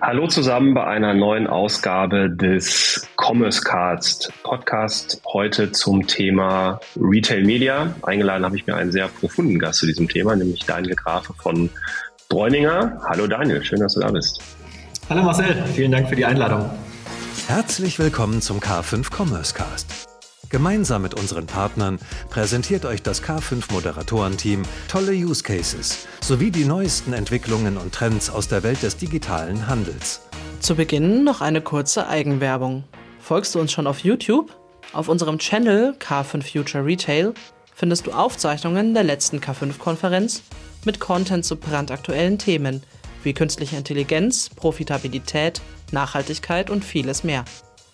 Hallo zusammen bei einer neuen Ausgabe des Commerce Cast Podcast. Heute zum Thema Retail Media. Eingeladen habe ich mir einen sehr profunden Gast zu diesem Thema, nämlich Daniel Grafe von Bräuninger. Hallo Daniel, schön, dass du da bist. Hallo Marcel, vielen Dank für die Einladung. Herzlich willkommen zum K5 Commerce Cast. Gemeinsam mit unseren Partnern präsentiert euch das K5 Moderatorenteam tolle Use Cases sowie die neuesten Entwicklungen und Trends aus der Welt des digitalen Handels. Zu Beginn noch eine kurze Eigenwerbung. Folgst du uns schon auf YouTube? Auf unserem Channel K5 Future Retail findest du Aufzeichnungen der letzten K5-Konferenz mit Content zu brandaktuellen Themen wie künstliche Intelligenz, Profitabilität, Nachhaltigkeit und vieles mehr.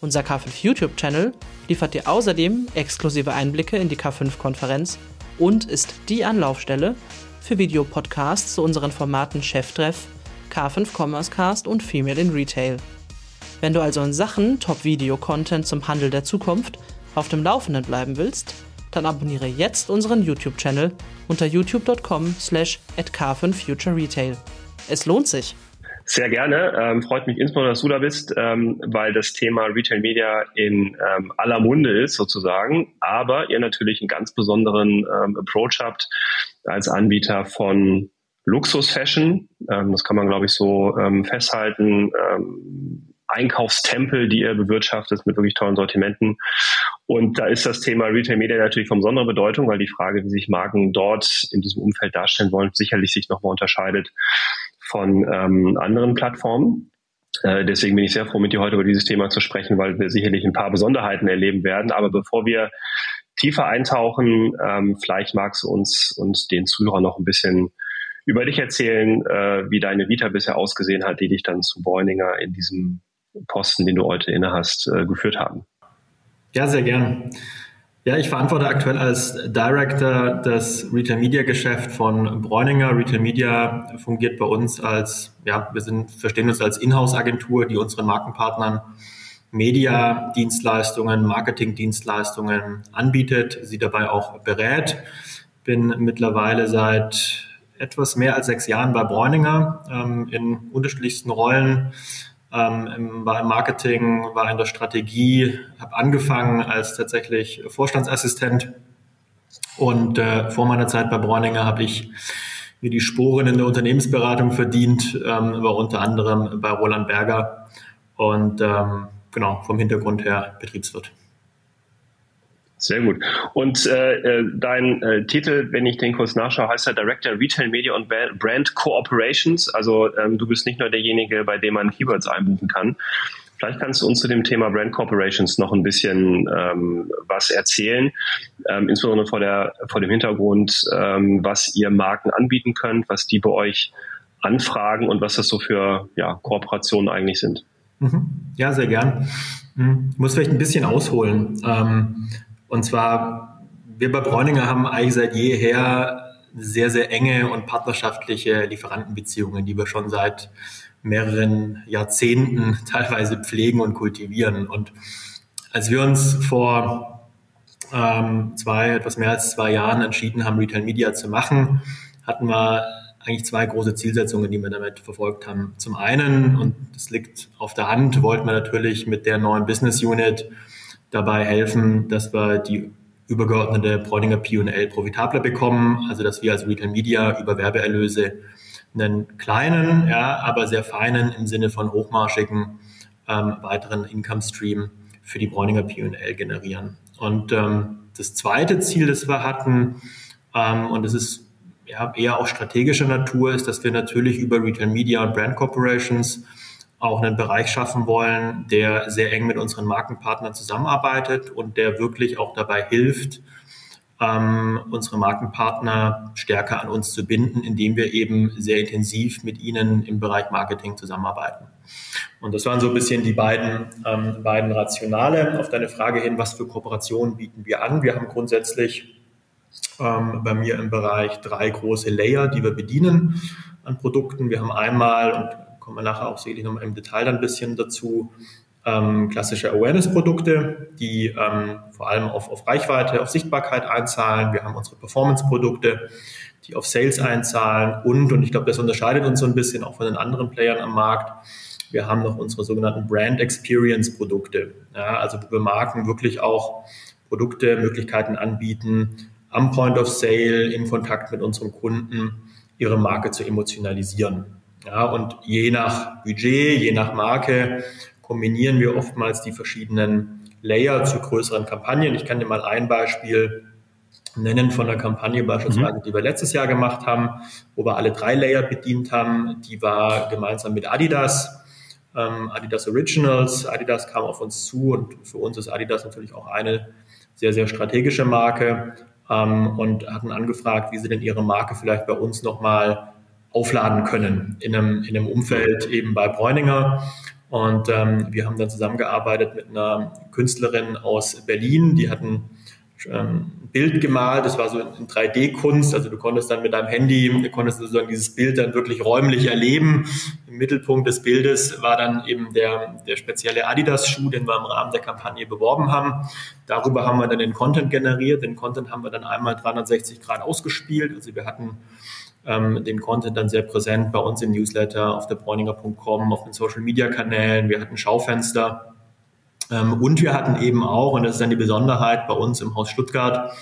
Unser K5 YouTube-Channel liefert dir außerdem exklusive Einblicke in die K5-Konferenz und ist die Anlaufstelle für Videopodcasts zu unseren Formaten Cheftreff, K5 Commerce Cast und Female in Retail. Wenn du also in Sachen Top-Video-Content zum Handel der Zukunft auf dem Laufenden bleiben willst, dann abonniere jetzt unseren YouTube-Channel unter youtube.com slash at k5futureretail. Es lohnt sich! Sehr gerne. Ähm, freut mich insbesondere, dass du da bist, ähm, weil das Thema Retail Media in ähm, aller Munde ist sozusagen, aber ihr natürlich einen ganz besonderen ähm, Approach habt als Anbieter von Luxus-Fashion. Ähm, das kann man, glaube ich, so ähm, festhalten. Einkaufstempel, die ihr bewirtschaftet mit wirklich tollen Sortimenten. Und da ist das Thema Retail Media natürlich von besonderer Bedeutung, weil die Frage, wie sich Marken dort in diesem Umfeld darstellen wollen, sicherlich sich nochmal unterscheidet von ähm, anderen Plattformen. Äh, deswegen bin ich sehr froh, mit dir heute über dieses Thema zu sprechen, weil wir sicherlich ein paar Besonderheiten erleben werden. Aber bevor wir tiefer eintauchen, ähm, vielleicht magst du uns und den Zuhörern noch ein bisschen über dich erzählen, äh, wie deine Vita bisher ausgesehen hat, die dich dann zu Bräuninger in diesem Posten, den du heute innehast, äh, geführt haben. Ja, sehr gern. Ja, ich verantworte aktuell als Director das Retail Media Geschäft von Bräuninger. Retail Media fungiert bei uns als, ja, wir sind, verstehen uns als Inhouse-Agentur, die unseren Markenpartnern Media-Dienstleistungen, Marketing-Dienstleistungen anbietet, sie dabei auch berät. Bin mittlerweile seit etwas mehr als sechs Jahren bei Bräuninger ähm, in unterschiedlichsten Rollen ähm, war im Marketing, war in der Strategie, habe angefangen als tatsächlich Vorstandsassistent und äh, vor meiner Zeit bei Bräuninger habe ich mir die Sporen in der Unternehmensberatung verdient, ähm, war unter anderem bei Roland Berger und ähm, genau vom Hintergrund her Betriebswirt. Sehr gut. Und äh, äh, dein äh, Titel, wenn ich den kurz nachschaue, heißt ja Director Retail Media und Brand Cooperations. Also ähm, du bist nicht nur derjenige, bei dem man Keywords einbuchen kann. Vielleicht kannst du uns zu dem Thema Brand Corporations noch ein bisschen ähm, was erzählen, ähm, insbesondere vor, der, vor dem Hintergrund, ähm, was ihr Marken anbieten könnt, was die bei euch anfragen und was das so für ja, Kooperationen eigentlich sind. Mhm. Ja, sehr gern. Ich muss vielleicht ein bisschen ausholen. Und zwar, wir bei Bräuninger haben eigentlich seit jeher sehr, sehr enge und partnerschaftliche Lieferantenbeziehungen, die wir schon seit mehreren Jahrzehnten teilweise pflegen und kultivieren. Und als wir uns vor ähm, zwei, etwas mehr als zwei Jahren entschieden haben, Retail Media zu machen, hatten wir eigentlich zwei große Zielsetzungen, die wir damit verfolgt haben. Zum einen, und das liegt auf der Hand, wollten wir natürlich mit der neuen Business Unit dabei helfen, dass wir die übergeordnete Bräuninger P&L profitabler bekommen, also dass wir als Retail Media über Werbeerlöse einen kleinen, ja, aber sehr feinen im Sinne von hochmarschigen ähm, weiteren Income Stream für die Bräuninger P&L generieren. Und ähm, das zweite Ziel, das wir hatten, ähm, und das ist ja, eher auch strategischer Natur, ist, dass wir natürlich über Retail Media und Brand Corporations auch einen Bereich schaffen wollen, der sehr eng mit unseren Markenpartnern zusammenarbeitet und der wirklich auch dabei hilft, ähm, unsere Markenpartner stärker an uns zu binden, indem wir eben sehr intensiv mit ihnen im Bereich Marketing zusammenarbeiten. Und das waren so ein bisschen die beiden, ähm, beiden Rationale. Auf deine Frage hin, was für Kooperationen bieten wir an? Wir haben grundsätzlich ähm, bei mir im Bereich drei große Layer, die wir bedienen an Produkten. Wir haben einmal, und kommen wir nachher auch sicherlich nochmal im Detail dann ein bisschen dazu. Ähm, klassische Awareness-Produkte, die ähm, vor allem auf, auf Reichweite, auf Sichtbarkeit einzahlen. Wir haben unsere Performance-Produkte, die auf Sales einzahlen und, und ich glaube, das unterscheidet uns so ein bisschen auch von den anderen Playern am Markt. wir haben noch unsere sogenannten Brand Experience Produkte. Ja, also wo wir Marken wirklich auch Produkte, Möglichkeiten anbieten, am Point of Sale, in Kontakt mit unseren Kunden, ihre Marke zu emotionalisieren. Ja, und je nach Budget, je nach Marke kombinieren wir oftmals die verschiedenen Layer zu größeren Kampagnen. Ich kann dir mal ein Beispiel nennen von der Kampagne beispielsweise, mhm. die wir letztes Jahr gemacht haben, wo wir alle drei Layer bedient haben. Die war gemeinsam mit Adidas, ähm, Adidas Originals. Adidas kam auf uns zu und für uns ist Adidas natürlich auch eine sehr, sehr strategische Marke ähm, und hatten angefragt, wie sie denn ihre Marke vielleicht bei uns nochmal aufladen können in einem, in einem Umfeld eben bei Bräuninger. Und ähm, wir haben dann zusammengearbeitet mit einer Künstlerin aus Berlin, die hatten ähm, Bild gemalt, das war so in 3D-Kunst, also du konntest dann mit deinem Handy, du konntest sozusagen dieses Bild dann wirklich räumlich erleben. Im Mittelpunkt des Bildes war dann eben der, der spezielle Adidas-Schuh, den wir im Rahmen der Kampagne beworben haben. Darüber haben wir dann den Content generiert, den Content haben wir dann einmal 360 Grad ausgespielt, also wir hatten ähm, den Content dann sehr präsent bei uns im Newsletter, auf der Bräuninger.com, auf den Social-Media-Kanälen, wir hatten Schaufenster, und wir hatten eben auch, und das ist dann die Besonderheit bei uns im Haus Stuttgart,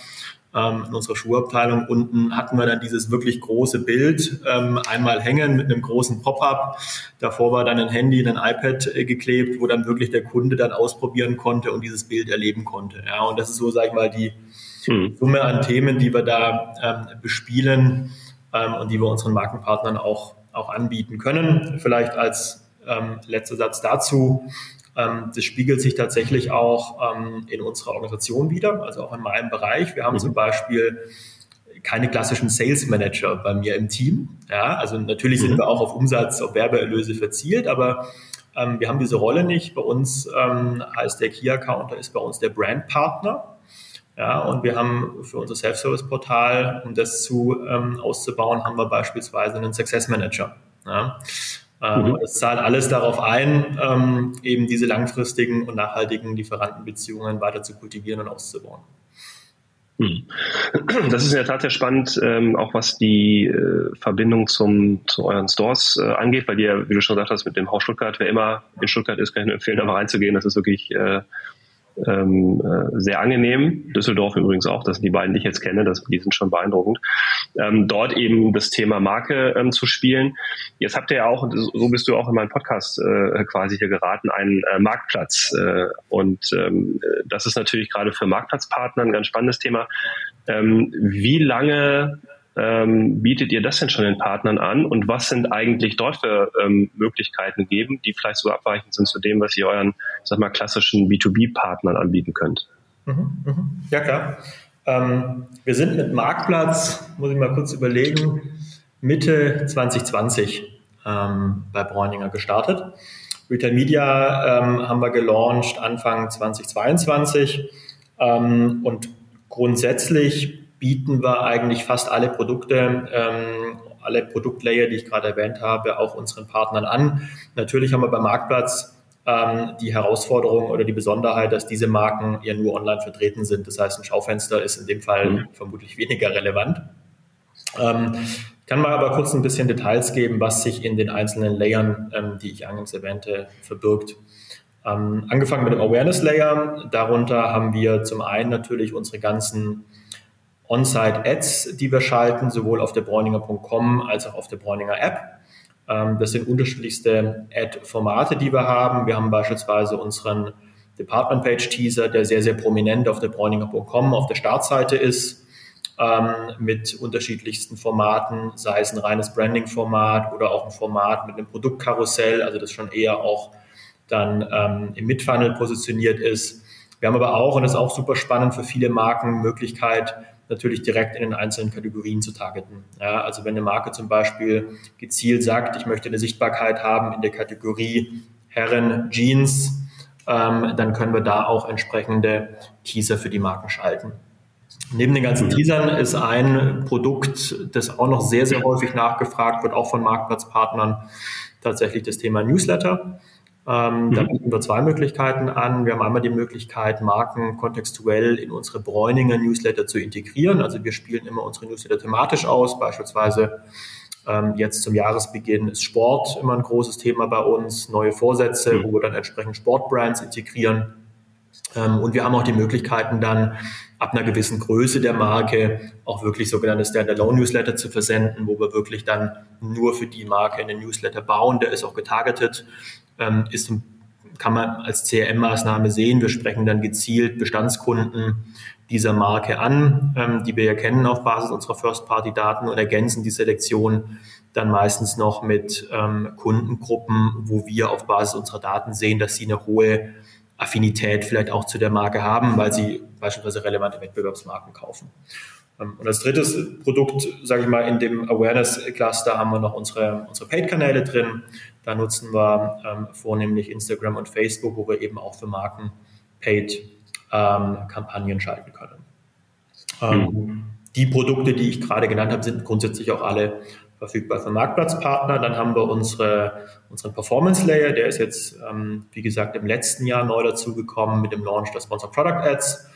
ähm, in unserer Schuhabteilung unten hatten wir dann dieses wirklich große Bild ähm, einmal hängen mit einem großen Pop-up. Davor war dann ein Handy, ein iPad äh, geklebt, wo dann wirklich der Kunde dann ausprobieren konnte und dieses Bild erleben konnte. Ja, und das ist so, sag ich mal, die hm. Summe an Themen, die wir da ähm, bespielen ähm, und die wir unseren Markenpartnern auch, auch anbieten können. Vielleicht als ähm, letzter Satz dazu. Ähm, das spiegelt sich tatsächlich auch ähm, in unserer Organisation wieder, also auch in meinem Bereich. Wir haben mhm. zum Beispiel keine klassischen Sales Manager bei mir im Team. Ja, also natürlich mhm. sind wir auch auf Umsatz, auf Werbeerlöse verzielt, aber ähm, wir haben diese Rolle nicht. Bei uns ähm, heißt der Key Accounter ist bei uns der Brand Partner. Ja, und wir haben für unser Self-Service-Portal, um das zu ähm, auszubauen, haben wir beispielsweise einen Success Manager. Ja. Mhm. Es zahlt alles darauf ein, ähm, eben diese langfristigen und nachhaltigen Lieferantenbeziehungen weiter zu kultivieren und auszubauen. Mhm. Das ist in der Tat sehr spannend, ähm, auch was die äh, Verbindung zum, zu euren Stores äh, angeht, weil ihr, wie du schon gesagt hast, mit dem Haus Stuttgart, wer immer in Stuttgart ist, kann ich nur empfehlen, da mal reinzugehen. Das ist wirklich äh, ähm, äh, sehr angenehm. Düsseldorf übrigens auch, das die beiden, die ich jetzt kenne, das, die sind schon beeindruckend. Ähm, dort eben das Thema Marke ähm, zu spielen. Jetzt habt ihr ja auch, so bist du auch in meinem Podcast äh, quasi hier geraten, einen äh, Marktplatz. Äh, und ähm, das ist natürlich gerade für Marktplatzpartner ein ganz spannendes Thema. Ähm, wie lange ähm, bietet ihr das denn schon den Partnern an und was sind eigentlich dort für ähm, Möglichkeiten geben, die vielleicht so abweichend sind zu dem, was ihr euren, sag mal, klassischen B2B-Partnern anbieten könnt? Mhm, mhm. Ja, klar. Ähm, wir sind mit Marktplatz, muss ich mal kurz überlegen, Mitte 2020 ähm, bei Bräuninger gestartet. Retail Media ähm, haben wir gelauncht Anfang 2022 ähm, und grundsätzlich bieten wir eigentlich fast alle Produkte, ähm, alle Produktlayer, die ich gerade erwähnt habe, auch unseren Partnern an. Natürlich haben wir beim Marktplatz ähm, die Herausforderung oder die Besonderheit, dass diese Marken ja nur online vertreten sind. Das heißt, ein Schaufenster ist in dem Fall mhm. vermutlich weniger relevant. Ähm, ich kann mal aber kurz ein bisschen Details geben, was sich in den einzelnen Layern, ähm, die ich eingangs erwähnte, verbirgt. Ähm, angefangen mit dem Awareness Layer. Darunter haben wir zum einen natürlich unsere ganzen On-Site-Ads, die wir schalten, sowohl auf der Bräuninger.com als auch auf der Bräuninger App. Ähm, das sind unterschiedlichste Ad-Formate, die wir haben. Wir haben beispielsweise unseren Department Page Teaser, der sehr, sehr prominent auf der Bräuninger.com auf der Startseite ist, ähm, mit unterschiedlichsten Formaten, sei es ein reines Branding-Format oder auch ein Format mit einem Produktkarussell, also das schon eher auch dann ähm, im Midfunnel positioniert ist. Wir haben aber auch, und das ist auch super spannend für viele Marken, Möglichkeit, natürlich direkt in den einzelnen Kategorien zu targeten. Ja, also wenn eine Marke zum Beispiel gezielt sagt, ich möchte eine Sichtbarkeit haben in der Kategorie Herren Jeans, ähm, dann können wir da auch entsprechende Teaser für die Marken schalten. Neben den ganzen Teasern ist ein Produkt, das auch noch sehr, sehr häufig nachgefragt wird, auch von Marktplatzpartnern, tatsächlich das Thema Newsletter. Ähm, mhm. Da bieten wir zwei Möglichkeiten an. Wir haben einmal die Möglichkeit, Marken kontextuell in unsere Bräuninger Newsletter zu integrieren. Also wir spielen immer unsere Newsletter thematisch aus, beispielsweise Ähm, jetzt zum Jahresbeginn ist Sport immer ein großes Thema bei uns, neue Vorsätze, mhm. wo wir dann entsprechend Sportbrands integrieren. Ähm, und wir haben auch die Möglichkeiten dann ab einer gewissen Größe der Marke auch wirklich sogenannte Standalone-Newsletter zu versenden, wo wir wirklich dann nur für die Marke einen Newsletter bauen. Der ist auch getargetet, ähm, ist kann man als CRM-Maßnahme sehen. Wir sprechen dann gezielt Bestandskunden dieser Marke an, ähm, die wir ja kennen auf Basis unserer First-Party-Daten und ergänzen die Selektion dann meistens noch mit ähm, Kundengruppen, wo wir auf Basis unserer Daten sehen, dass sie eine hohe Affinität vielleicht auch zu der Marke haben, weil sie beispielsweise relevante Wettbewerbsmarken kaufen. Ähm, und als drittes Produkt, sage ich mal, in dem Awareness-Cluster haben wir noch unsere, unsere Paid-Kanäle drin. Da nutzen wir ähm, vornehmlich Instagram und Facebook, wo wir eben auch für Marken Paid ähm, Kampagnen schalten können. Ähm, mhm. Die Produkte, die ich gerade genannt habe, sind grundsätzlich auch alle verfügbar für Marktplatzpartner. Dann haben wir unsere, unseren Performance Layer, der ist jetzt, ähm, wie gesagt, im letzten Jahr neu dazugekommen mit dem Launch der Sponsor Product Ads.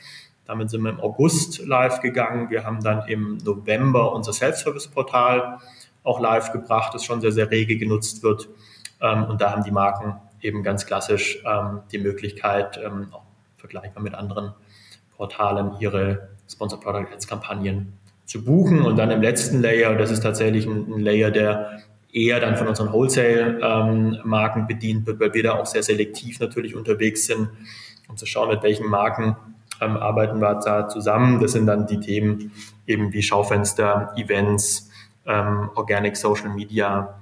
Damit sind wir im August live gegangen. Wir haben dann im November unser Self-Service-Portal auch live gebracht, das schon sehr, sehr rege genutzt wird. Ähm, und da haben die Marken eben ganz klassisch ähm, die Möglichkeit, ähm, auch vergleichbar mit anderen Portalen, ihre Sponsor Product Ads Kampagnen zu buchen. Und dann im letzten Layer, das ist tatsächlich ein, ein Layer, der eher dann von unseren Wholesale-Marken ähm, bedient wird, weil wir da auch sehr selektiv natürlich unterwegs sind, um zu schauen, mit welchen Marken ähm, arbeiten wir da zusammen. Das sind dann die Themen eben wie Schaufenster, Events, ähm, Organic Social Media,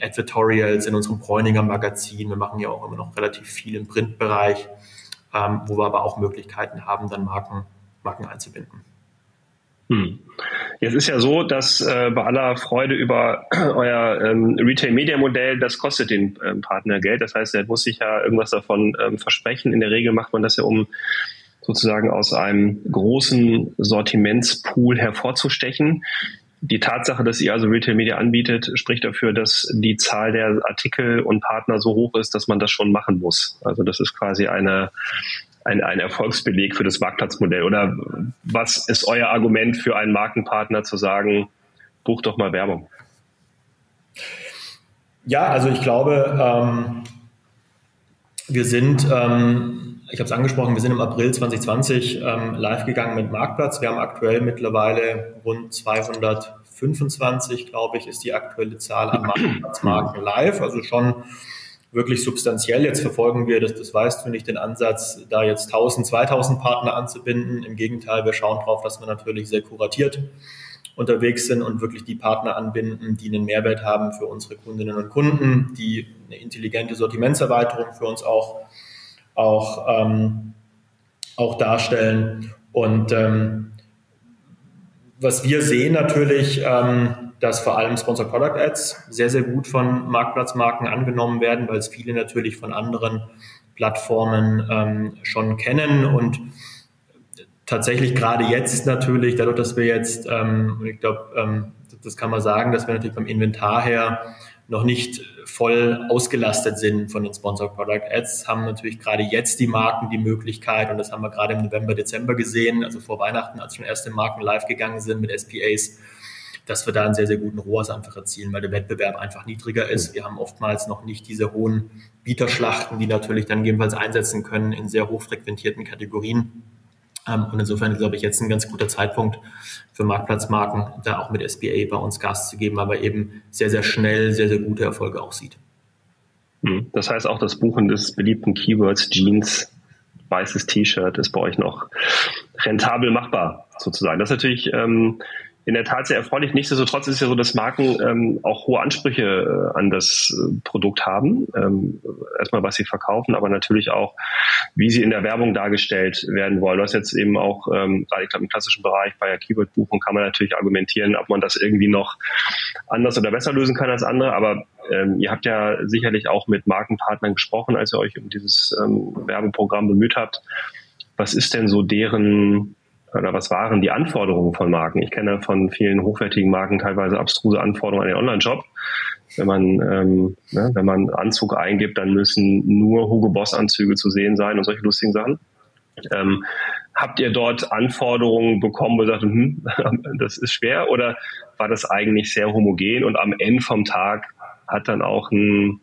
Advertorials in unserem Bräuninger Magazin. Wir machen ja auch immer noch relativ viel im Printbereich, ähm, wo wir aber auch Möglichkeiten haben, dann Marken, Marken einzubinden. Hm. Jetzt ist ja so, dass äh, bei aller Freude über euer ähm, Retail-Media-Modell, das kostet den ähm, Partner Geld. Das heißt, er muss sich ja irgendwas davon ähm, versprechen. In der Regel macht man das ja, um sozusagen aus einem großen Sortimentspool hervorzustechen. Die Tatsache, dass ihr also Retail Media anbietet, spricht dafür, dass die Zahl der Artikel und Partner so hoch ist, dass man das schon machen muss. Also das ist quasi eine, ein, ein Erfolgsbeleg für das Marktplatzmodell. Oder was ist euer Argument für einen Markenpartner zu sagen, buch doch mal Werbung? Ja, also ich glaube, ähm, wir sind, ähm, ich habe es angesprochen, wir sind im April 2020 ähm, live gegangen mit Marktplatz. Wir haben aktuell mittlerweile rund 225, glaube ich, ist die aktuelle Zahl an Marktplatzmarken live. Also schon wirklich substanziell. Jetzt verfolgen wir, das, das weißt du nicht, den Ansatz, da jetzt 1000, 2000 Partner anzubinden. Im Gegenteil, wir schauen darauf, dass wir natürlich sehr kuratiert unterwegs sind und wirklich die Partner anbinden, die einen Mehrwert haben für unsere Kundinnen und Kunden, die eine intelligente Sortimentserweiterung für uns auch, auch, ähm, auch darstellen. Und ähm, was wir sehen natürlich, ähm, dass vor allem Sponsor Product Ads sehr, sehr gut von Marktplatzmarken angenommen werden, weil es viele natürlich von anderen Plattformen ähm, schon kennen und tatsächlich gerade jetzt natürlich, dadurch, dass wir jetzt, ähm, ich glaube, ähm, das kann man sagen, dass wir natürlich beim Inventar her noch nicht voll ausgelastet sind von den Sponsor Product Ads, haben natürlich gerade jetzt die Marken die Möglichkeit, und das haben wir gerade im November, Dezember gesehen, also vor Weihnachten, als schon erste Marken live gegangen sind mit SPAs, dass wir da einen sehr, sehr guten ROAS einfach erzielen, weil der Wettbewerb einfach niedriger ist. Wir haben oftmals noch nicht diese hohen Bieterschlachten, die natürlich dann gegebenenfalls einsetzen können in sehr hochfrequentierten Kategorien. Ähm, und insofern glaube ich jetzt ein ganz guter Zeitpunkt für Marktplatzmarken, da auch mit SBA bei uns Gas zu geben, aber eben sehr, sehr schnell sehr, sehr gute Erfolge auch sieht. Hm. Das heißt auch das Buchen des beliebten Keywords Jeans, weißes T-Shirt ist bei euch noch rentabel machbar sozusagen. Das ist natürlich ähm, in der Tat sehr erfreulich. Nichtsdestotrotz ist es ja so, dass Marken ähm, auch hohe Ansprüche äh, an das äh, Produkt haben. Ähm, erstmal, was sie verkaufen, aber natürlich auch, wie sie in der Werbung dargestellt werden wollen. Du hast jetzt eben auch, ähm, gerade ich glaube im klassischen Bereich bei der Keyword-Buchung kann man natürlich argumentieren, ob man das irgendwie noch anders oder besser lösen kann als andere. Aber ähm, ihr habt ja sicherlich auch mit Markenpartnern gesprochen, als ihr euch um dieses ähm, Werbeprogramm bemüht habt. Was ist denn so deren oder was waren die Anforderungen von Marken? Ich kenne von vielen hochwertigen Marken teilweise abstruse Anforderungen an den Online-Shop. Wenn man, ähm, ne, wenn man Anzug eingibt, dann müssen nur Hugo Boss Anzüge zu sehen sein und solche lustigen Sachen. Ähm, habt ihr dort Anforderungen bekommen, wo ihr sagt, hm, das ist schwer? Oder war das eigentlich sehr homogen und am Ende vom Tag hat dann auch ein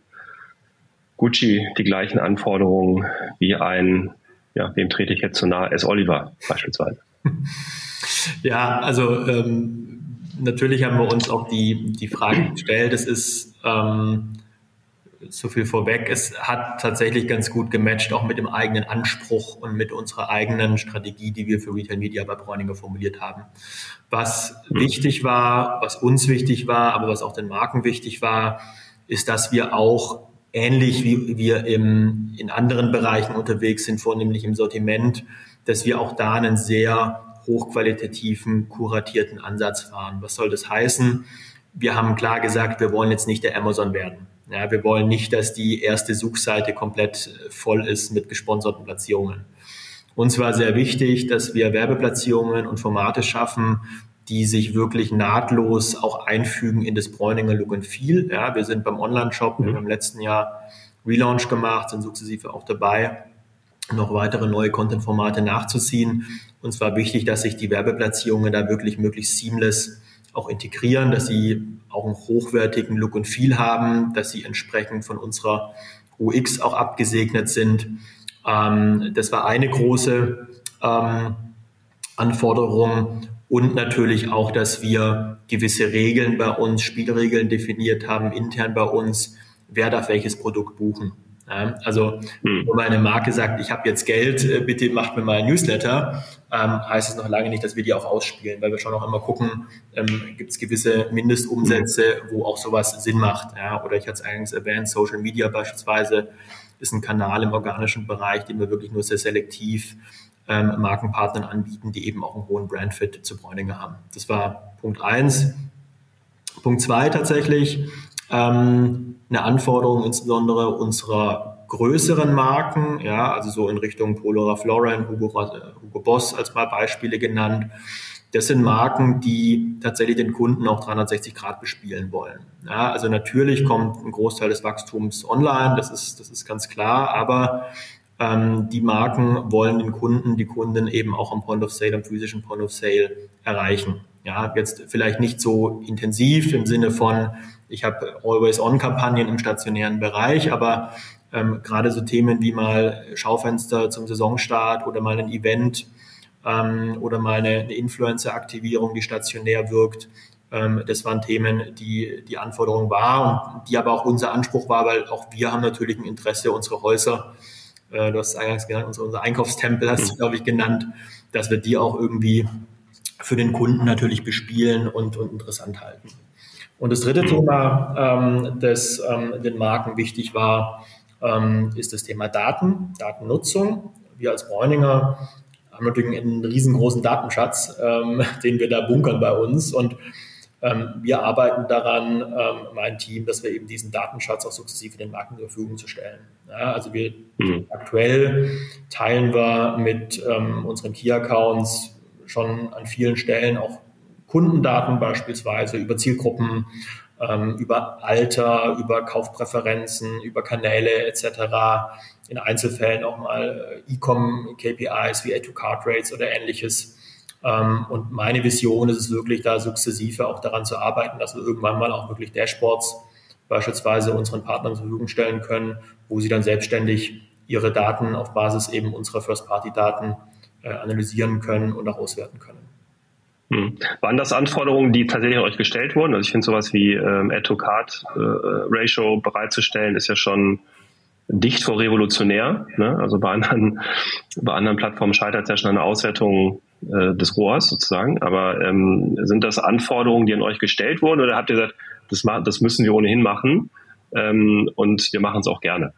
Gucci die gleichen Anforderungen wie ein, ja, wem trete ich jetzt zu nahe, S. Oliver beispielsweise. Ja, also ähm, natürlich haben wir uns auch die, die Frage gestellt, es ist ähm, so viel vorweg, es hat tatsächlich ganz gut gematcht, auch mit dem eigenen Anspruch und mit unserer eigenen Strategie, die wir für Retail Media bei Bräuninger formuliert haben. Was mhm. wichtig war, was uns wichtig war, aber was auch den Marken wichtig war, ist, dass wir auch ähnlich wie wir im, in anderen Bereichen unterwegs sind, vornehmlich im Sortiment, dass wir auch da einen sehr hochqualitativen, kuratierten Ansatz fahren. Was soll das heißen? Wir haben klar gesagt, wir wollen jetzt nicht der Amazon werden. Ja, wir wollen nicht, dass die erste Suchseite komplett voll ist mit gesponserten Platzierungen. Uns war sehr wichtig, dass wir Werbeplatzierungen und Formate schaffen, die sich wirklich nahtlos auch einfügen in das Bräuninger Look and Feel. Ja, wir sind beim Online-Shop, wir haben im letzten Jahr Relaunch gemacht, sind sukzessive auch dabei, noch weitere neue Content-Formate nachzuziehen. Uns war wichtig, dass sich die Werbeplatzierungen da wirklich möglichst seamless auch integrieren, dass sie auch einen hochwertigen Look und Feel haben, dass sie entsprechend von unserer UX auch abgesegnet sind. Ähm, das war eine große ähm, Anforderung und natürlich auch, dass wir gewisse Regeln bei uns, Spielregeln definiert haben, intern bei uns, wer darf welches Produkt buchen. Also, hm. wenn meine Marke sagt, ich habe jetzt Geld, äh, bitte macht mir mal ein Newsletter, ähm, heißt es noch lange nicht, dass wir die auch ausspielen, weil wir schon auch immer gucken, ähm, gibt es gewisse Mindestumsätze, wo auch sowas Sinn macht. Ja? Oder ich hatte es eingangs erwähnt, Social Media beispielsweise ist ein Kanal im organischen Bereich, den wir wirklich nur sehr selektiv ähm, Markenpartnern anbieten, die eben auch einen hohen Brandfit zu Bräuninger haben. Das war Punkt eins. Punkt zwei tatsächlich, ähm, eine Anforderung insbesondere unserer größeren Marken, ja, also so in Richtung Polo Ralph Lauren, Hugo, Hugo Boss als mal Beispiele genannt. Das sind Marken, die tatsächlich den Kunden auch 360 Grad bespielen wollen. Ja, also natürlich kommt ein Großteil des Wachstums online, das ist, das ist ganz klar, aber ähm, die Marken wollen den Kunden, die Kunden eben auch am Point of Sale, am physischen Point of Sale erreichen. Ja, jetzt vielleicht nicht so intensiv im Sinne von, ich habe Always-On-Kampagnen im stationären Bereich, aber ähm, gerade so Themen wie mal Schaufenster zum Saisonstart oder mal ein Event ähm, oder mal eine, eine Influencer-Aktivierung, die stationär wirkt, ähm, das waren Themen, die die Anforderung war und die aber auch unser Anspruch war, weil auch wir haben natürlich ein Interesse, unsere Häuser, äh, du hast es eingangs genannt, unser, unser Einkaufstempel hast du, glaube ich, genannt, dass wir die auch irgendwie für den Kunden natürlich bespielen und, und interessant halten. Und das dritte Thema, ähm, das ähm, den Marken wichtig war, ähm, ist das Thema Daten, Datennutzung. Wir als Bräuninger haben natürlich einen riesengroßen Datenschatz, ähm, den wir da bunkern bei uns. Und ähm, wir arbeiten daran, ähm, mein Team, dass wir eben diesen Datenschatz auch sukzessive den Marken zur Verfügung zu stellen. Ja, also wir mhm. aktuell teilen wir mit unseren Key-Accounts schon an vielen Stellen auch Kundendaten beispielsweise über Zielgruppen, ähm, über Alter, über Kaufpräferenzen, über Kanäle etc. In Einzelfällen auch mal äh, E-Com-KPIs wie Add-to-Card-Rates oder ähnliches. Ähm, und meine Vision ist es wirklich, da sukzessive auch daran zu arbeiten, dass wir irgendwann mal auch wirklich Dashboards beispielsweise unseren Partnern zur Verfügung stellen können, wo sie dann selbstständig ihre Daten auf Basis eben unserer First-Party-Daten analysieren können und auch auswerten können. Hm. Waren das Anforderungen, die tatsächlich an euch gestellt wurden? Also ich finde sowas wie ähm, Add-to-Card-Ratio äh, bereitzustellen, ist ja schon dicht vor revolutionär. Ne? Also bei anderen, bei anderen Plattformen scheitert es ja schon an der Auswertung äh, des Rohrs sozusagen. Aber ähm, sind das Anforderungen, die an euch gestellt wurden oder habt ihr gesagt, das, das müssen wir ohnehin machen ähm, und wir machen es auch gerne?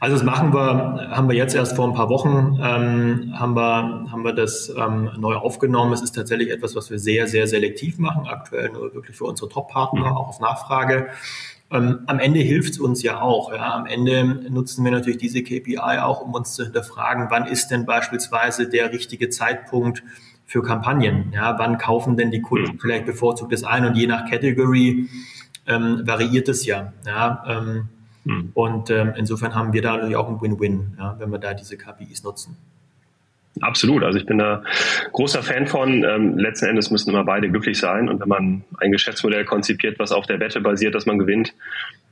Also das machen wir, haben wir jetzt erst vor ein paar Wochen, ähm, haben, wir, haben wir das ähm, neu aufgenommen. Es ist tatsächlich etwas, was wir sehr, sehr selektiv machen, aktuell nur wirklich für unsere Top-Partner, mhm. auch auf Nachfrage. Ähm, am Ende hilft es uns ja auch. Ja. Am Ende nutzen wir natürlich diese KPI auch, um uns zu hinterfragen, wann ist denn beispielsweise der richtige Zeitpunkt für Kampagnen? Ja, wann kaufen denn die Kunden mhm. vielleicht bevorzugt das ein? Und je nach Category ähm, variiert es ja. ja ähm, Mhm. Und ähm, insofern haben wir da natürlich auch ein Win-Win, ja, wenn wir da diese KPIs nutzen. Absolut. Also ich bin da großer Fan von. Ähm, letzten Endes müssen immer beide glücklich sein. Und wenn man ein Geschäftsmodell konzipiert, was auf der Wette basiert, dass man gewinnt,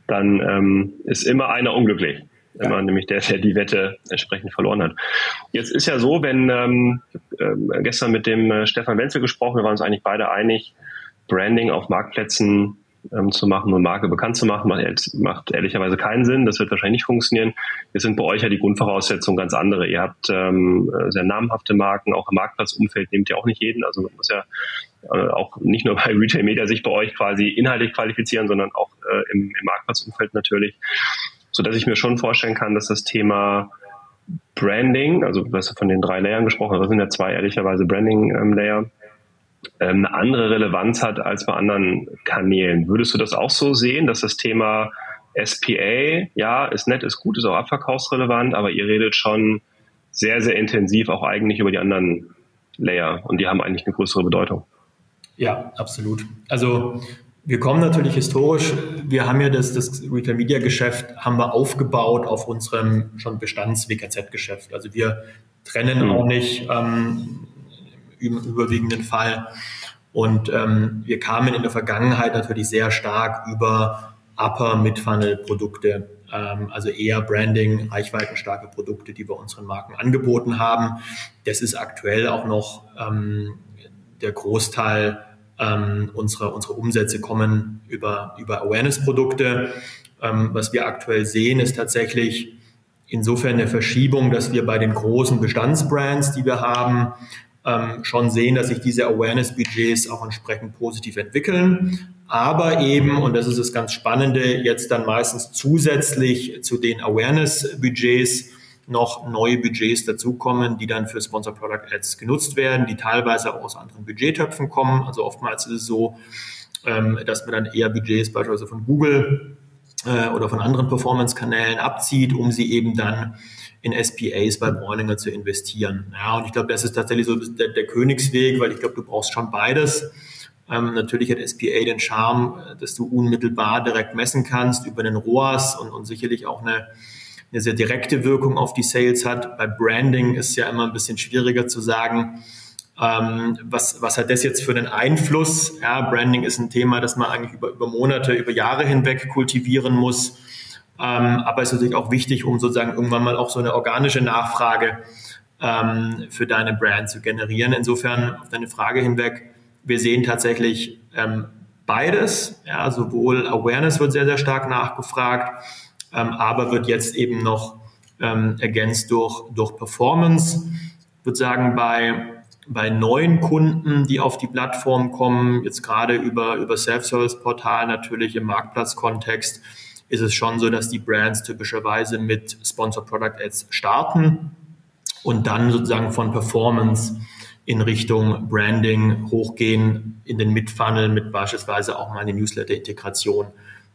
dann ähm, ist immer einer unglücklich. Ja. Immer nämlich der, der die Wette entsprechend verloren hat. Jetzt ist ja so, wenn ähm, äh, gestern mit dem äh, Stefan Wenzel gesprochen, wir waren uns eigentlich beide einig, Branding auf Marktplätzen ähm, zu machen und Marke bekannt zu machen, macht, macht ehrlicherweise keinen Sinn. Das wird wahrscheinlich nicht funktionieren. Jetzt sind bei euch ja die Grundvoraussetzungen ganz andere. Ihr habt ähm, sehr namhafte Marken, auch im Marktplatzumfeld nehmt ihr auch nicht jeden. Also man muss ja äh, auch nicht nur bei Retail Media sich bei euch quasi inhaltlich qualifizieren, sondern auch äh, im, im Marktplatzumfeld natürlich. So dass ich mir schon vorstellen kann, dass das Thema Branding, also du hast von den drei Layern gesprochen, das sind ja zwei ehrlicherweise Branding-Layer, ähm, eine andere Relevanz hat als bei anderen Kanälen. Würdest du das auch so sehen, dass das Thema SPA, ja, ist nett, ist gut, ist auch abverkaufsrelevant, aber ihr redet schon sehr, sehr intensiv auch eigentlich über die anderen Layer und die haben eigentlich eine größere Bedeutung. Ja, absolut. Also wir kommen natürlich historisch, wir haben ja das, das Retail Media Geschäft haben wir aufgebaut auf unserem schon Bestands-WKZ-Geschäft. Also wir trennen mhm. auch nicht ähm, im überwiegenden Fall. Und ähm, wir kamen in der Vergangenheit natürlich sehr stark über Upper Mid-Funnel Produkte, ähm, also eher Branding, reichweitenstarke Produkte, die wir unseren Marken angeboten haben. Das ist aktuell auch noch ähm, der Großteil ähm, unserer, unserer Umsätze kommen über, über Awareness-Produkte. Ähm, was wir aktuell sehen, ist tatsächlich insofern eine Verschiebung, dass wir bei den großen Bestandsbrands, die wir haben, ähm, schon sehen, dass sich diese Awareness-Budgets auch entsprechend positiv entwickeln. Aber eben, und das ist das ganz Spannende, jetzt dann meistens zusätzlich zu den Awareness-Budgets noch neue Budgets dazukommen, die dann für Sponsor Product Ads genutzt werden, die teilweise auch aus anderen Budgettöpfen kommen. Also oftmals ist es so, ähm, dass man dann eher Budgets beispielsweise von Google äh, oder von anderen Performance-Kanälen abzieht, um sie eben dann in SPAs bei Bräuninger zu investieren. Ja, und ich glaube, das ist tatsächlich so der, der Königsweg, weil ich glaube, du brauchst schon beides. Ähm, natürlich hat SPA den Charme, äh, dass du unmittelbar direkt messen kannst über den ROAS und, und sicherlich auch eine, eine sehr direkte Wirkung auf die Sales hat. Bei Branding ist ja immer ein bisschen schwieriger zu sagen, ähm, was, was hat das jetzt für einen Einfluss? Ja, Branding ist ein Thema, das man eigentlich über, über Monate, über Jahre hinweg kultivieren muss. Ähm, aber es ist natürlich auch wichtig, um sozusagen irgendwann mal auch so eine organische Nachfrage ähm, für deine Brand zu generieren. Insofern auf deine Frage hinweg, wir sehen tatsächlich ähm, beides. Ja, sowohl Awareness wird sehr, sehr stark nachgefragt, ähm, aber wird jetzt eben noch ähm, ergänzt durch, durch Performance. Ich würde sagen, bei bei neuen Kunden, die auf die Plattform kommen, jetzt gerade über, über Self-Service-Portal natürlich im Marktplatzkontext, ist es schon so, dass die Brands typischerweise mit Sponsor Product Ads starten und dann sozusagen von Performance in Richtung Branding hochgehen, in den Mid-Funnel mit beispielsweise auch mal eine Newsletter-Integration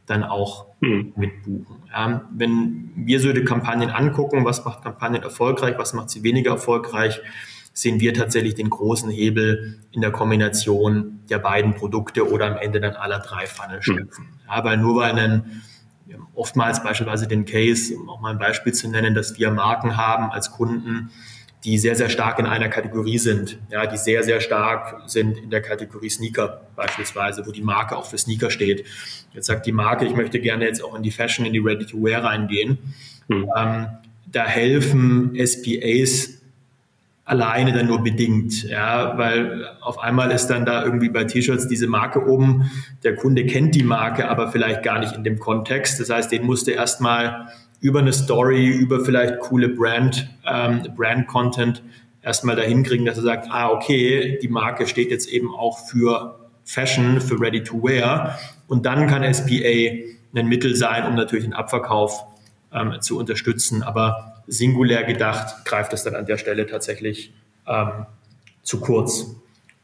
dann auch mhm. mitbuchen. Ja, wenn wir so die Kampagnen angucken, was macht Kampagnen erfolgreich, was macht sie weniger erfolgreich, sehen wir tatsächlich den großen Hebel in der Kombination der beiden Produkte oder am Ende dann aller drei Funnel-Stufen. Mhm. Ja, weil nur weil ein oftmals beispielsweise den Case, um auch mal ein Beispiel zu nennen, dass wir Marken haben als Kunden, die sehr, sehr stark in einer Kategorie sind, ja, die sehr, sehr stark sind in der Kategorie Sneaker beispielsweise, wo die Marke auch für Sneaker steht. Jetzt sagt die Marke, ich möchte gerne jetzt auch in die Fashion, in die Ready-to-Wear reingehen. Mhm. Ähm, da helfen SPAs alleine dann nur bedingt, ja, weil auf einmal ist dann da irgendwie bei T-Shirts diese Marke oben, der Kunde kennt die Marke, aber vielleicht gar nicht in dem Kontext. Das heißt, den musste erstmal über eine Story, über vielleicht coole Brand, ähm, Brand-Content erstmal dahin kriegen, dass er sagt, ah, okay, die Marke steht jetzt eben auch für Fashion, für Ready to Wear. Und dann kann SPA ein Mittel sein, um natürlich den Abverkauf ähm, zu unterstützen. Aber singulär gedacht, greift es dann an der Stelle tatsächlich ähm, zu kurz.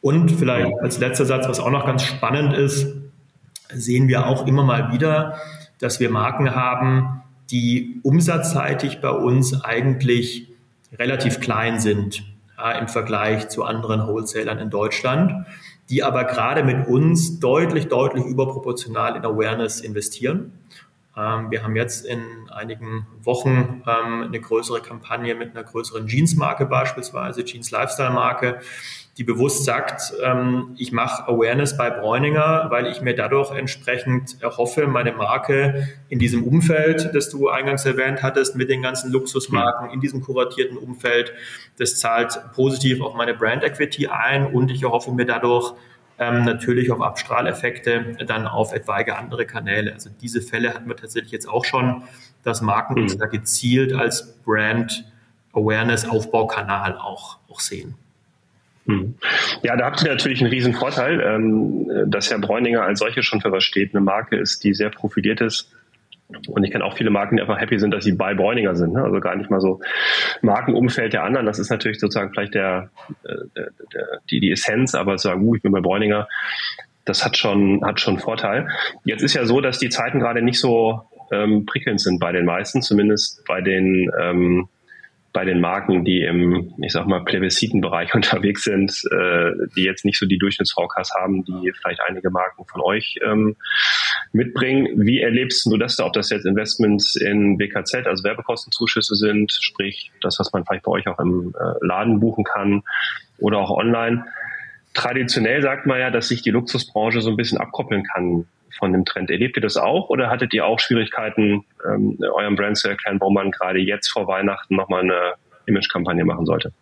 Und vielleicht als letzter Satz, was auch noch ganz spannend ist, sehen wir auch immer mal wieder, dass wir Marken haben, die umsatzseitig bei uns eigentlich relativ klein sind ja, im Vergleich zu anderen Wholesalern in Deutschland, die aber gerade mit uns deutlich, deutlich überproportional in Awareness investieren wir haben jetzt in einigen Wochen ähm, eine größere Kampagne mit einer größeren Jeans-Marke beispielsweise, Jeans-Lifestyle-Marke, die bewusst sagt, ähm, ich mache Awareness bei Bräuninger, weil ich mir dadurch entsprechend erhoffe, meine Marke in diesem Umfeld, das du eingangs erwähnt hattest, mit den ganzen Luxusmarken, in diesem kuratierten Umfeld, das zahlt positiv auf meine Brand Equity ein und ich erhoffe mir dadurch ähm, natürlich auf Abstrahleffekte dann auf etwaige andere Kanäle. Also diese Fälle hatten wir tatsächlich jetzt auch schon, dass Marken uns mhm. da gezielt als Brand Awareness Aufbaukanal auch, auch sehen. Mhm. Ja, da habt ihr natürlich einen riesen Vorteil, ähm, dass ja Bräuninger als solche schon für was steht. Eine Marke ist, die sehr profiliert ist und ich kenne auch viele Marken, die einfach happy sind, dass sie bei Bräuninger sind. Ne? Also gar nicht mal so Markenumfeld der anderen. Das ist natürlich sozusagen vielleicht der, äh, der, der die, die Essenz, aber zu sagen, uh, ich bin bei Bräuninger, das hat schon, hat schon Vorteil. Jetzt ist ja so, dass die Zeiten gerade nicht so ähm, prickelnd sind bei den meisten, zumindest bei den ähm, bei den Marken, die im, ich sag mal, Plebiszitenbereich unterwegs sind, äh, die jetzt nicht so die Durchschnittsforecast haben, die vielleicht einige Marken von euch ähm, mitbringen. Wie erlebst du das da, ob das jetzt Investments in WKZ, also Werbekostenzuschüsse sind, sprich das, was man vielleicht bei euch auch im äh, Laden buchen kann oder auch online? Traditionell sagt man ja, dass sich die Luxusbranche so ein bisschen abkoppeln kann von dem Trend. Erlebt ihr das auch oder hattet ihr auch Schwierigkeiten, ähm, eurem Brand zu erklären, warum man gerade jetzt vor Weihnachten nochmal eine Image-Kampagne machen sollte?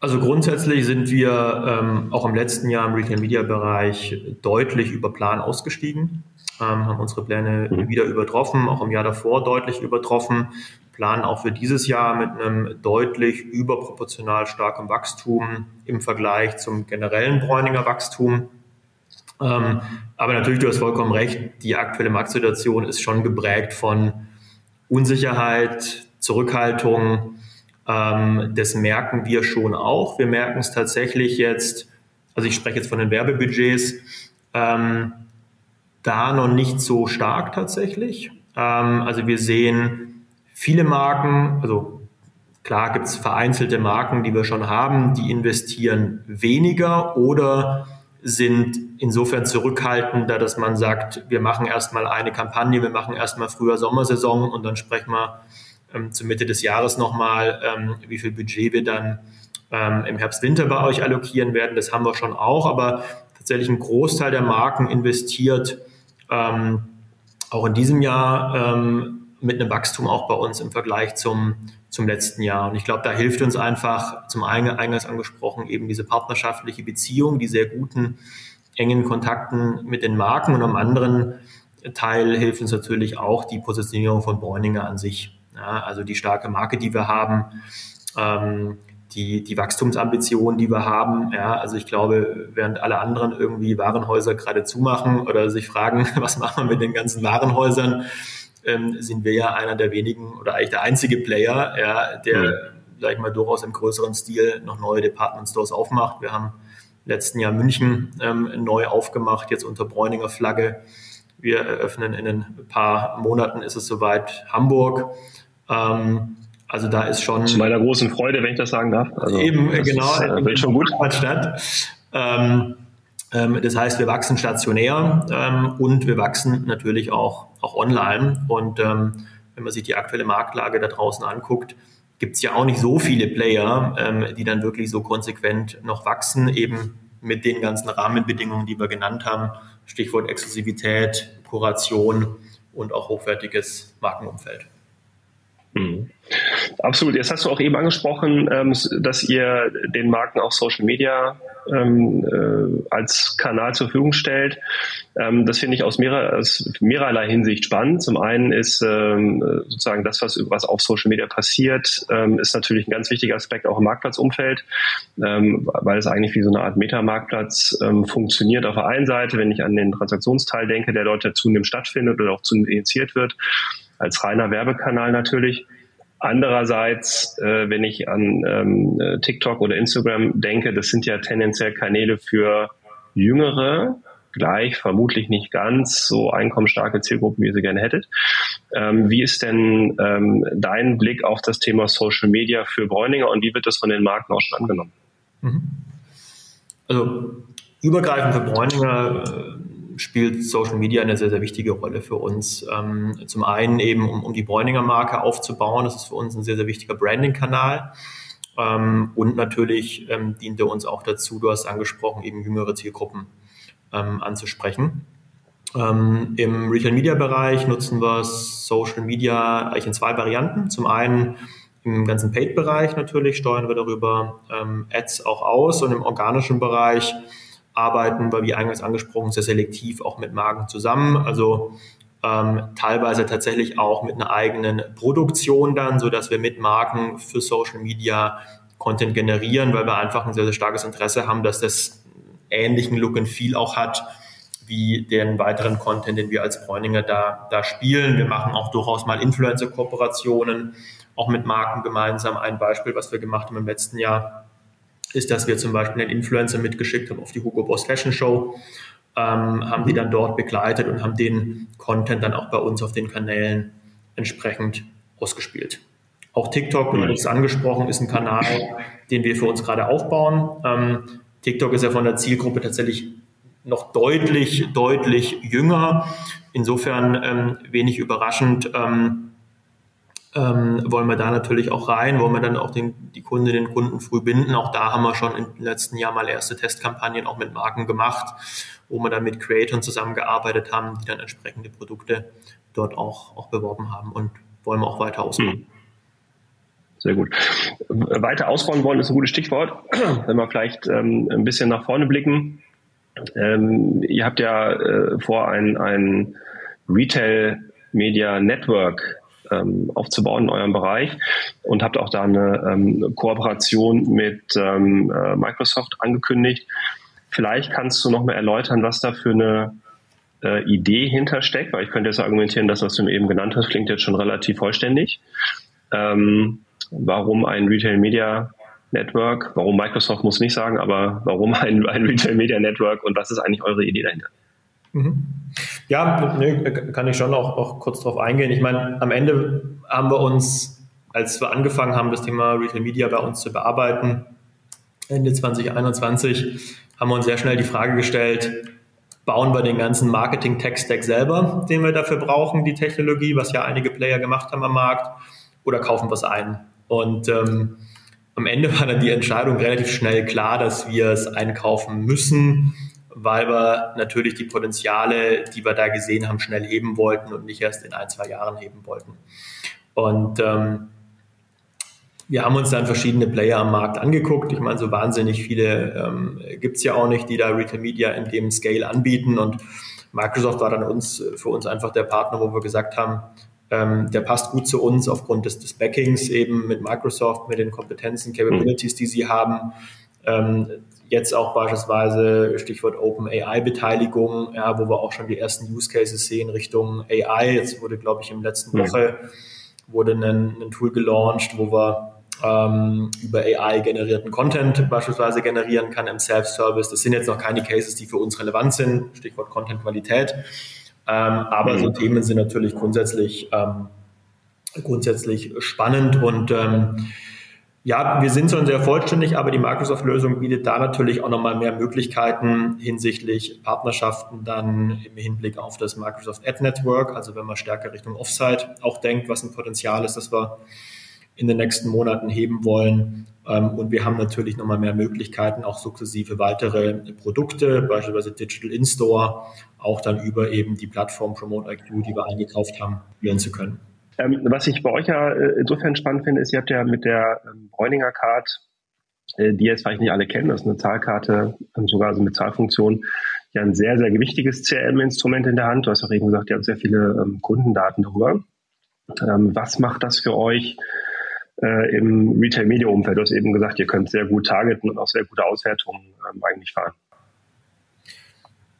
Also grundsätzlich sind wir ähm, auch im letzten Jahr im Retail-Media-Bereich deutlich über Plan ausgestiegen, ähm, haben unsere Pläne mhm. wieder übertroffen, auch im Jahr davor deutlich übertroffen, planen auch für dieses Jahr mit einem deutlich überproportional starken Wachstum im Vergleich zum generellen Bräuninger Wachstum. Ähm, aber natürlich, du hast vollkommen recht, die aktuelle Marktsituation ist schon geprägt von Unsicherheit, Zurückhaltung. Ähm, das merken wir schon auch. Wir merken es tatsächlich jetzt, also ich spreche jetzt von den Werbebudgets, ähm, da noch nicht so stark tatsächlich. Ähm, also wir sehen viele Marken, also klar gibt es vereinzelte Marken, die wir schon haben, die investieren weniger oder sind insofern zurückhaltender, dass man sagt, wir machen erstmal eine Kampagne, wir machen erstmal früher Sommersaison und dann sprechen wir ähm, zur Mitte des Jahres nochmal, ähm, wie viel Budget wir dann ähm, im Herbst-Winter bei euch allokieren werden. Das haben wir schon auch, aber tatsächlich ein Großteil der Marken investiert ähm, auch in diesem Jahr ähm, mit einem Wachstum auch bei uns im Vergleich zum, zum letzten Jahr. Und ich glaube, da hilft uns einfach zum einen eingangs angesprochen eben diese partnerschaftliche Beziehung, die sehr guten, engen Kontakten mit den Marken und am anderen Teil hilft uns natürlich auch die Positionierung von Bräuninger an sich. Ja, also die starke Marke, die wir haben, ähm, die, die Wachstumsambitionen, die wir haben. Ja, also ich glaube, während alle anderen irgendwie Warenhäuser gerade zumachen oder sich fragen, was machen wir mit den ganzen Warenhäusern, ähm, sind wir ja einer der wenigen oder eigentlich der einzige Player, ja, der, mhm. sag ich mal, durchaus im größeren Stil noch neue Department Stores aufmacht. Wir haben letzten Jahr München ähm, neu aufgemacht, jetzt unter Bräuninger Flagge. Wir eröffnen in ein paar Monaten, ist es soweit, Hamburg. Ähm, also da ist schon. Zu meiner großen Freude, wenn ich das sagen darf. Also eben, genau. Ist, äh, wird schon gut. Stadt. Ähm, das heißt, wir wachsen stationär ähm, und wir wachsen natürlich auch, auch online. Und ähm, wenn man sich die aktuelle Marktlage da draußen anguckt, gibt es ja auch nicht so viele Player, die dann wirklich so konsequent noch wachsen, eben mit den ganzen Rahmenbedingungen, die wir genannt haben. Stichwort Exklusivität, Kuration und auch hochwertiges Markenumfeld. Mhm. Absolut. Jetzt hast du auch eben angesprochen, ähm, dass ihr den Marken auch Social Media ähm, äh, als Kanal zur Verfügung stellt. Ähm, das finde ich aus, mehrer, aus mehrerlei Hinsicht spannend. Zum einen ist sozusagen das, was, was auf Social Media passiert, ist natürlich ein ganz wichtiger Aspekt auch im Marktplatzumfeld, weil es eigentlich wie so eine Art Metamarktplatz funktioniert. Auf der einen Seite, wenn ich an den Transaktionsteil denke, der dort zunehmend stattfindet oder auch zunehmend initiiert wird, als reiner Werbekanal natürlich. Andererseits, äh, wenn ich an ähm, äh, TikTok oder Instagram denke, das sind ja tendenziell Kanäle für jüngere, gleich, vermutlich nicht ganz so einkommensstarke Zielgruppen, wie ihr sie gerne hättet. Ähm, wie ist denn ähm, dein Blick auf das Thema Social Media für Bräuninger und wie wird das von den Marken auch schon angenommen? Mhm. Also übergreifend für Bräuninger spielt Social Media eine sehr, sehr wichtige Rolle für uns. Ähm, zum einen eben, um, um die Bräuninger Marke aufzubauen. Das ist für uns ein sehr, sehr wichtiger Branding-Kanal. Ähm, und natürlich ähm, dient er uns auch dazu, du hast angesprochen, eben jüngere Zielgruppen ähm, anzusprechen. Ähm, Im Retail-Media-Bereich nutzen wir Social Media eigentlich in zwei Varianten. Zum einen im ganzen Paid-Bereich natürlich steuern wir darüber ähm, Ads auch aus und im organischen Bereich arbeiten wir, wie eingangs angesprochen, sehr selektiv auch mit Marken zusammen. Also ähm, teilweise tatsächlich auch mit einer eigenen Produktion dann, so dass wir mit Marken für Social Media Content generieren, weil wir einfach ein sehr, sehr starkes Interesse haben, dass das ähnlichen Look and Feel auch hat wie den weiteren Content, den wir als Bräuninger da, da spielen. Wir machen auch durchaus mal Influencer-Kooperationen, auch mit Marken gemeinsam. Ein Beispiel, was wir gemacht haben im letzten Jahr, ist, dass wir zum Beispiel einen Influencer mitgeschickt haben auf die Hugo Boss Fashion Show, ähm, haben die dann dort begleitet und haben den Content dann auch bei uns auf den Kanälen entsprechend ausgespielt. Auch TikTok, du hast es angesprochen, ist ein Kanal, den wir für uns gerade aufbauen. Ähm, TikTok ist ja von der Zielgruppe tatsächlich noch deutlich, deutlich jünger. Insofern ähm, wenig überraschend ähm, ähm, wollen wir da natürlich auch rein, wollen wir dann auch den, die Kundinnen und Kunden früh binden. Auch da haben wir schon im letzten Jahr mal erste Testkampagnen auch mit Marken gemacht, wo wir dann mit Creatoren zusammengearbeitet haben, die dann entsprechende Produkte dort auch, auch beworben haben und wollen wir auch weiter ausbauen. Hm. Sehr gut. Weiter ausbauen wollen ist ein gutes Stichwort. Wenn wir vielleicht ähm, ein bisschen nach vorne blicken. Ähm, ihr habt ja äh, vor, ein, ein Retail Media Network ähm, aufzubauen in eurem Bereich und habt auch da eine ähm, Kooperation mit ähm, äh, Microsoft angekündigt. Vielleicht kannst du noch mal erläutern, was da für eine äh, Idee hintersteckt, weil ich könnte jetzt argumentieren, dass was du eben genannt hast, klingt jetzt schon relativ vollständig. Ähm, warum ein Retail Media Network? Warum Microsoft muss nicht sagen, aber warum ein, ein Retail Media Network und was ist eigentlich eure Idee dahinter? Mhm. Ja, nee, kann ich schon auch, auch kurz darauf eingehen. Ich meine, am Ende haben wir uns, als wir angefangen haben, das Thema Retail Media bei uns zu bearbeiten, Ende 2021, haben wir uns sehr schnell die Frage gestellt, bauen wir den ganzen Marketing-Tech-Stack selber, den wir dafür brauchen, die Technologie, was ja einige Player gemacht haben am Markt, oder kaufen wir es ein? Und ähm, am Ende war dann die Entscheidung relativ schnell klar, dass wir es einkaufen müssen, weil wir natürlich die Potenziale, die wir da gesehen haben, schnell heben wollten und nicht erst in ein, zwei Jahren heben wollten. Und ähm, wir haben uns dann verschiedene Player am Markt angeguckt. Ich meine, so wahnsinnig viele ähm, gibt es ja auch nicht, die da Retail Media in dem Scale anbieten. Und Microsoft war dann uns für uns einfach der Partner, wo wir gesagt haben, ähm, der passt gut zu uns aufgrund des, des Backings eben mit Microsoft, mit den Kompetenzen, Capabilities, die sie haben. Ähm, jetzt auch beispielsweise Stichwort Open AI-Beteiligung, ja, wo wir auch schon die ersten Use Cases sehen Richtung AI. Jetzt wurde, glaube ich, im letzten Woche wurde ein, ein Tool gelauncht, wo wir ähm, über AI generierten Content beispielsweise generieren kann im Self-Service. Das sind jetzt noch keine Cases, die für uns relevant sind. Stichwort Content-Qualität. Ähm, aber mhm. so Themen sind natürlich grundsätzlich, ähm, grundsätzlich spannend und ähm, ja, wir sind schon sehr vollständig, aber die Microsoft-Lösung bietet da natürlich auch nochmal mehr Möglichkeiten hinsichtlich Partnerschaften dann im Hinblick auf das Microsoft Ad Network. Also wenn man stärker Richtung Offsite auch denkt, was ein Potenzial ist, das wir in den nächsten Monaten heben wollen. Ähm, und wir haben natürlich nochmal mehr Möglichkeiten, auch sukzessive weitere Produkte, beispielsweise Digital In-Store, auch dann über eben die Plattform Promote IQ, die wir eingekauft haben, wählen zu können. Ähm, was ich bei euch ja äh, insofern spannend finde, ist, ihr habt ja mit der ähm, Bräuninger Card, äh, die jetzt vielleicht nicht alle kennen, das ist eine Zahlkarte, ähm, sogar so eine Zahlfunktion, ja ein sehr, sehr gewichtiges CRM-Instrument in der Hand. Du hast auch eben gesagt, ihr habt sehr viele ähm, Kundendaten darüber. Ähm, was macht das für euch äh, im Retail-Media-Umfeld? Du hast eben gesagt, ihr könnt sehr gut targeten und auch sehr gute Auswertungen ähm, eigentlich fahren.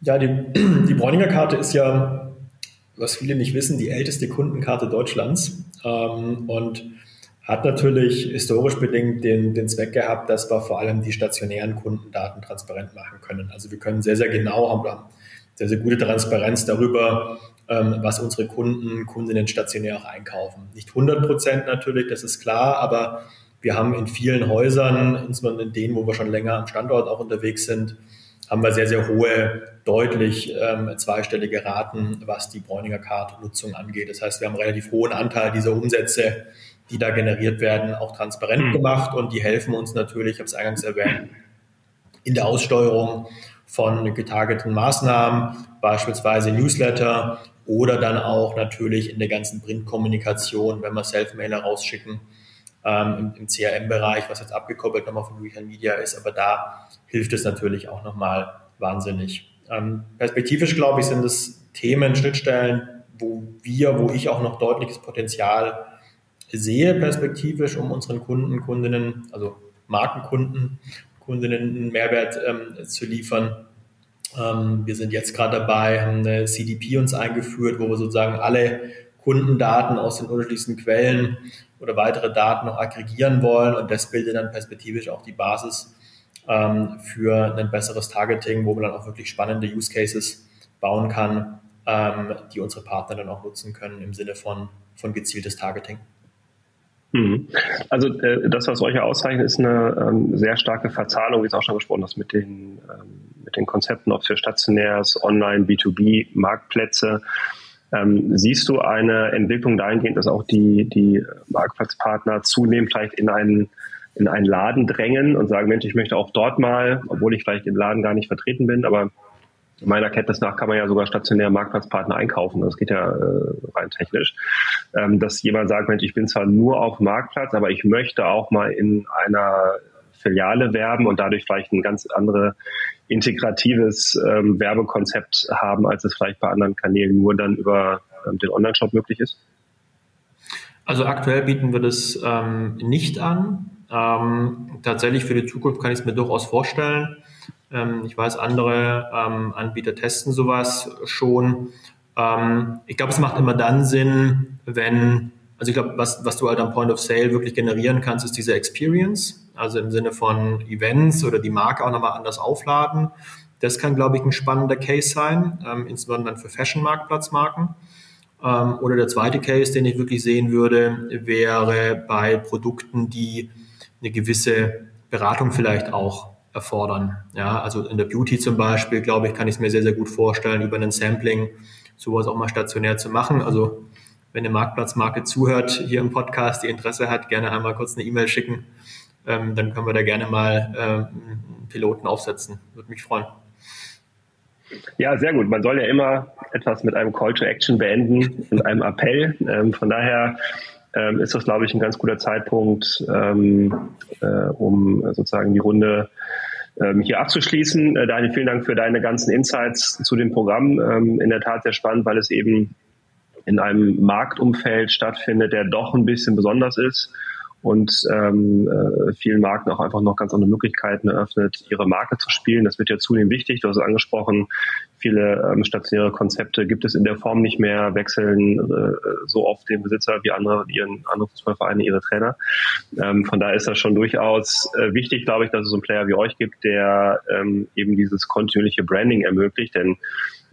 Ja, die, die Bräuninger Karte ist ja was viele nicht wissen, die älteste Kundenkarte Deutschlands ähm, und hat natürlich historisch bedingt den, den Zweck gehabt, dass wir vor allem die stationären Kundendaten transparent machen können. Also wir können sehr, sehr genau haben, sehr, sehr gute Transparenz darüber, ähm, was unsere Kunden, Kundinnen stationär auch einkaufen. Nicht 100 Prozent natürlich, das ist klar, aber wir haben in vielen Häusern, insbesondere in denen, wo wir schon länger am Standort auch unterwegs sind, haben wir sehr, sehr hohe, deutlich ähm, zweistellige Raten, was die Bräuninger Card-Nutzung angeht. Das heißt, wir haben einen relativ hohen Anteil dieser Umsätze, die da generiert werden, auch transparent mhm. gemacht und die helfen uns natürlich, ich habe es eingangs erwähnt, in der Aussteuerung von getargeteten Maßnahmen, beispielsweise Newsletter oder dann auch natürlich in der ganzen Printkommunikation, wenn wir Self-Mailer rausschicken ähm, im, im CRM-Bereich, was jetzt abgekoppelt nochmal von Retail Media ist, aber da hilft es natürlich auch nochmal wahnsinnig. Ähm, perspektivisch, glaube ich, sind es Themen, Schnittstellen, wo wir, wo ich auch noch deutliches Potenzial sehe, perspektivisch, um unseren Kunden, Kundinnen, also Markenkunden, Kundinnen einen Mehrwert ähm, zu liefern. Ähm, wir sind jetzt gerade dabei, haben eine CDP uns eingeführt, wo wir sozusagen alle Kundendaten aus den unterschiedlichsten Quellen oder weitere Daten noch aggregieren wollen und das bildet dann perspektivisch auch die Basis ähm, für ein besseres Targeting, wo man dann auch wirklich spannende Use Cases bauen kann, ähm, die unsere Partner dann auch nutzen können im Sinne von, von gezieltes Targeting. Mhm. Also äh, das, was euch auszeichnet, ist eine ähm, sehr starke Verzahnung, wie es auch schon gesprochen hast, mit den, ähm, mit den Konzepten, ob für stationäres, Online, B2B, Marktplätze. Ähm, siehst du eine Entwicklung dahingehend, dass auch die, die Marktplatzpartner zunehmend vielleicht in einen, in einen Laden drängen und sagen, Mensch, ich möchte auch dort mal, obwohl ich vielleicht im Laden gar nicht vertreten bin, aber meiner Kenntnis nach kann man ja sogar stationär Marktplatzpartner einkaufen. Das geht ja äh, rein technisch. Ähm, dass jemand sagt, Mensch, ich bin zwar nur auf Marktplatz, aber ich möchte auch mal in einer Filiale werben und dadurch vielleicht ein ganz andere integratives ähm, Werbekonzept haben, als es vielleicht bei anderen Kanälen nur dann über ähm, den Online-Shop möglich ist? Also aktuell bieten wir das ähm, nicht an. Ähm, tatsächlich für die Zukunft kann ich es mir durchaus vorstellen. Ähm, ich weiß, andere ähm, Anbieter testen sowas schon. Ich glaube, es macht immer dann Sinn, wenn, also ich glaube, was, was du halt am Point of Sale wirklich generieren kannst, ist diese Experience. Also im Sinne von Events oder die Marke auch nochmal anders aufladen. Das kann, glaube ich, ein spannender Case sein, ähm, insbesondere dann für Fashion-Marktplatzmarken. Ähm, oder der zweite Case, den ich wirklich sehen würde, wäre bei Produkten, die eine gewisse Beratung vielleicht auch erfordern. Ja, also in der Beauty zum Beispiel, glaube ich, kann ich es mir sehr, sehr gut vorstellen, über ein Sampling sowas auch mal stationär zu machen. Also wenn eine Marktplatzmarke zuhört hier im Podcast, die Interesse hat, gerne einmal kurz eine E-Mail schicken. Ähm, dann können wir da gerne mal ähm, Piloten aufsetzen. Würde mich freuen. Ja, sehr gut. Man soll ja immer etwas mit einem Call to Action beenden und einem Appell. Ähm, von daher ähm, ist das, glaube ich, ein ganz guter Zeitpunkt, ähm, äh, um sozusagen die Runde ähm, hier abzuschließen. Äh, Daniel, vielen Dank für deine ganzen Insights zu dem Programm. Ähm, in der Tat sehr spannend, weil es eben in einem Marktumfeld stattfindet, der doch ein bisschen besonders ist und ähm, äh, vielen Marken auch einfach noch ganz andere Möglichkeiten eröffnet, ihre Marke zu spielen. Das wird ja zunehmend wichtig. Du hast es angesprochen, viele ähm, stationäre Konzepte gibt es in der Form nicht mehr, wechseln äh, so oft den Besitzer wie andere, ihren andere Fußballvereine, ihre Trainer. Ähm, von daher ist das schon durchaus äh, wichtig, glaube ich, dass es einen Player wie euch gibt, der ähm, eben dieses kontinuierliche Branding ermöglicht, denn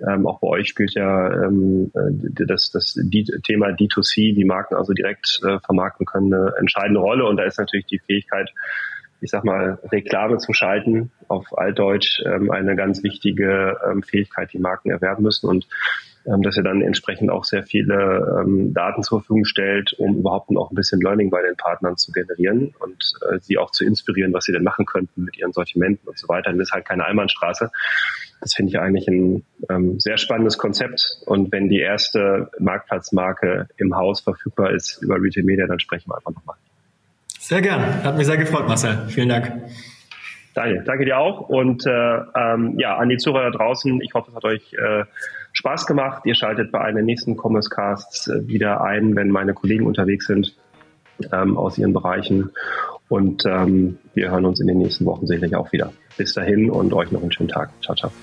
ähm, auch bei euch spielt ja ähm, äh, das, das Thema D2C, die Marken also direkt äh, vermarkten können, eine entscheidende Rolle. Und da ist natürlich die Fähigkeit, ich sag mal, Reklame zu schalten, auf Altdeutsch ähm, eine ganz wichtige ähm, Fähigkeit, die Marken erwerben müssen. Und ähm, dass ihr dann entsprechend auch sehr viele ähm, Daten zur Verfügung stellt, um überhaupt noch ein bisschen Learning bei den Partnern zu generieren und äh, sie auch zu inspirieren, was sie denn machen könnten mit ihren Sortimenten und so weiter. Das ist halt keine Einbahnstraße. Das finde ich eigentlich ein ähm, sehr spannendes Konzept. Und wenn die erste Marktplatzmarke im Haus verfügbar ist über Retail Media, dann sprechen wir einfach nochmal. Sehr gern. Hat mich sehr gefreut, Marcel. Vielen Dank. Daniel, danke dir auch. Und äh, ähm, ja, an die Zuhörer draußen, ich hoffe, es hat euch äh, Spaß gemacht. Ihr schaltet bei einem nächsten Commerce Casts äh, wieder ein, wenn meine Kollegen unterwegs sind ähm, aus ihren Bereichen. Und ähm, wir hören uns in den nächsten Wochen sicherlich auch wieder. Bis dahin und euch noch einen schönen Tag. Ciao, ciao.